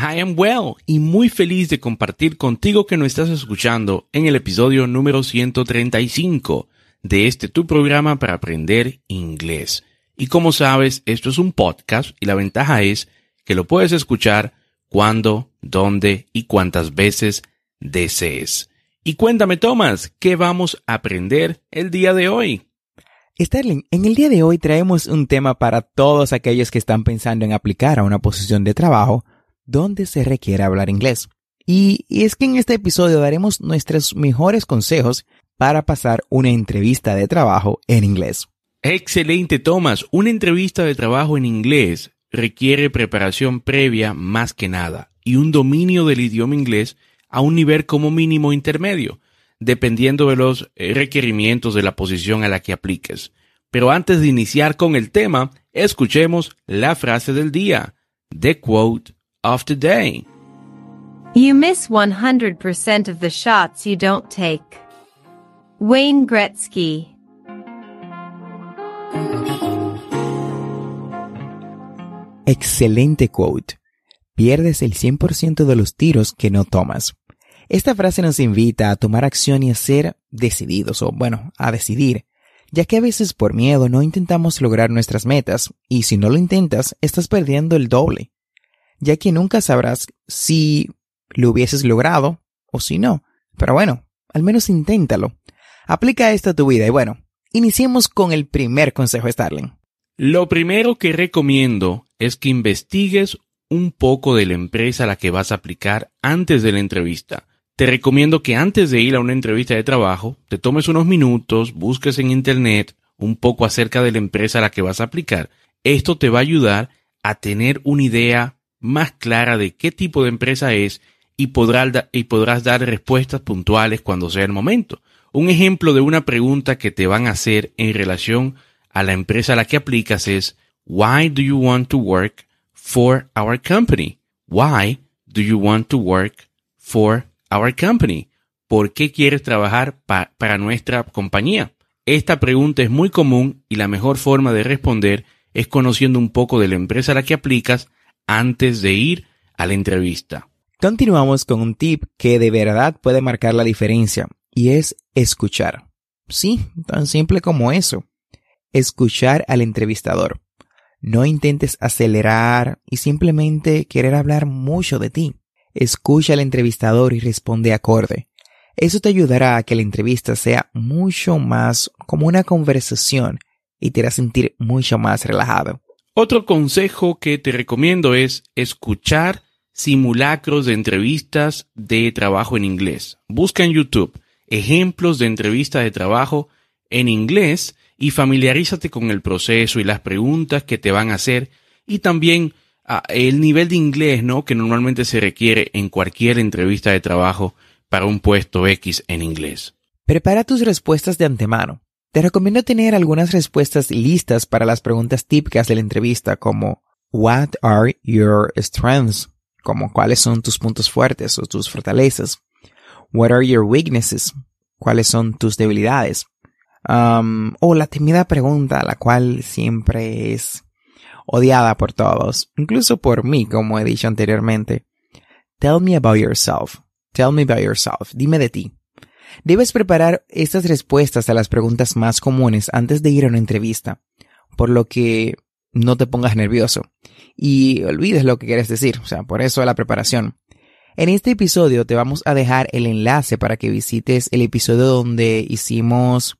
I am well y muy feliz de compartir contigo que nos estás escuchando en el episodio número 135 de este tu programa para aprender inglés. Y como sabes, esto es un podcast y la ventaja es que lo puedes escuchar cuando, dónde y cuántas veces desees. Y cuéntame, Thomas, ¿qué vamos a aprender el día de hoy? Sterling, en el día de hoy traemos un tema para todos aquellos que están pensando en aplicar a una posición de trabajo donde se requiere hablar inglés. Y, es que en este episodio daremos nuestros mejores consejos para pasar una entrevista de trabajo en inglés. Excelente, Thomas. Una entrevista de trabajo en inglés requiere preparación previa más que nada y un dominio del idioma inglés a un nivel como mínimo intermedio, dependiendo de los eh, requerimientos de la posición a la que apliques. Pero antes de iniciar con el tema, escuchemos la frase del día, the quote of the day. You miss 100% of the shots you don't take. Wayne Gretzky. Excelente quote. Pierdes el 100% de los tiros que no tomas. Esta frase nos invita a tomar acción y a ser decididos, o bueno, a decidir, ya que a veces por miedo no intentamos lograr nuestras metas, y si no lo intentas, estás perdiendo el doble ya que nunca sabrás si lo hubieses logrado o si no. Pero bueno, al menos inténtalo. Aplica esto a tu vida y bueno, iniciemos con el primer consejo, Starling. Lo primero que recomiendo es que investigues un poco de la empresa a la que vas a aplicar antes de la entrevista. Te recomiendo que antes de ir a una entrevista de trabajo, te tomes unos minutos, busques en internet un poco acerca de la empresa a la que vas a aplicar. Esto te va a ayudar a tener una idea más clara de qué tipo de empresa es y, podrás dar respuestas puntuales cuando sea el momento. Un ejemplo de una pregunta que te van a hacer en relación a la empresa a la que aplicas es Why do you want to work for our company? Why do you want to work for our company? ¿Por qué quieres trabajar para nuestra compañía? Esta pregunta es muy común y la mejor forma de responder es conociendo un poco de la empresa a la que aplicas antes de ir a la entrevista. Continuamos con un tip que de verdad puede marcar la diferencia y es escuchar. Sí, tan simple como eso. Escuchar al entrevistador. No intentes acelerar y simplemente querer hablar mucho de ti. Escucha al entrevistador y responde acorde. Eso te ayudará a que la entrevista sea mucho más como una conversación y te hará sentir mucho más relajado. Otro consejo que te recomiendo es escuchar simulacros de entrevistas de trabajo en inglés. Busca en YouTube ejemplos de entrevistas de trabajo en inglés y familiarízate con el proceso y las preguntas que te van a hacer y también ah, el nivel de inglés, ¿no? Que normalmente se requiere en cualquier entrevista de trabajo para un puesto X en inglés. Prepara tus respuestas de antemano. Te recomiendo tener algunas respuestas listas para las preguntas típicas de la entrevista como What are your strengths? Como cuáles son tus puntos fuertes o tus fortalezas. What are your weaknesses? ¿Cuáles son tus debilidades? Um, o la timida pregunta, la cual siempre es odiada por todos, incluso por mí, como he dicho anteriormente. Tell me about yourself. Tell me about yourself. Dime de ti. Debes preparar estas respuestas a las preguntas más comunes antes de ir a una entrevista, por lo que no te pongas nervioso y olvides lo que quieres decir, o sea, por eso la preparación. En este episodio te vamos a dejar el enlace para que visites el episodio donde hicimos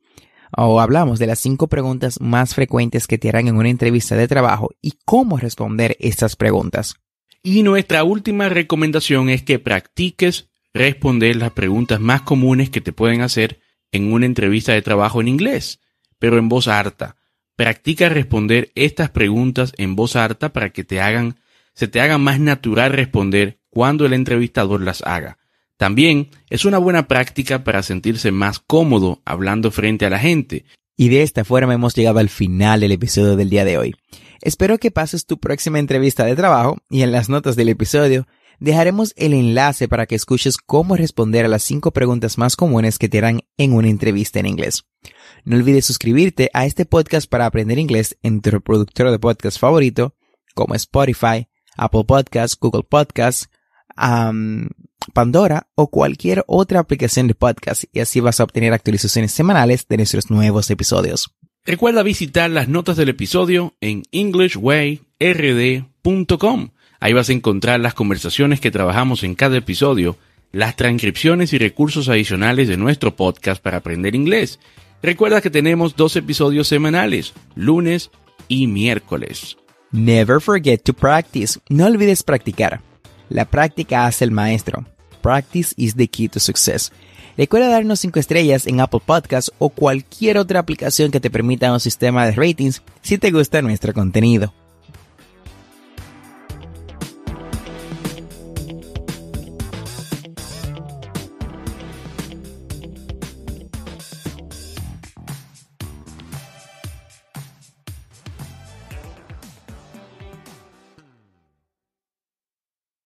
o hablamos de las cinco preguntas más frecuentes que te harán en una entrevista de trabajo y cómo responder estas preguntas. Y nuestra última recomendación es que practiques responder las preguntas más comunes que te pueden hacer en una entrevista de trabajo en inglés, pero en voz harta. Practica responder estas preguntas en voz harta para que te hagan, se te haga más natural responder cuando el entrevistador las haga. También es una buena práctica para sentirse más cómodo hablando frente a la gente. Y de esta forma hemos llegado al final del episodio del día de hoy. Espero que pases tu próxima entrevista de trabajo y en las notas del episodio dejaremos el enlace para que escuches cómo responder a las cinco preguntas más comunes que te harán en una entrevista en inglés. No olvides suscribirte a este podcast para aprender inglés en tu reproductor de podcast favorito, como Spotify, Apple Podcasts, Google Podcasts, Pandora o cualquier otra aplicación de podcast y así vas a obtener actualizaciones semanales de nuestros nuevos episodios. Recuerda visitar las notas del episodio en englishwayrd.com. Ahí vas a encontrar las conversaciones que trabajamos en cada episodio, las transcripciones y recursos adicionales de nuestro podcast para aprender inglés. Recuerda que tenemos dos episodios semanales, lunes y miércoles. Never forget to practice. No olvides practicar. La práctica hace el maestro. Practice is the key to success. Recuerda darnos 5 estrellas en Apple Podcasts o cualquier otra aplicación que te permita un sistema de ratings si te gusta nuestro contenido.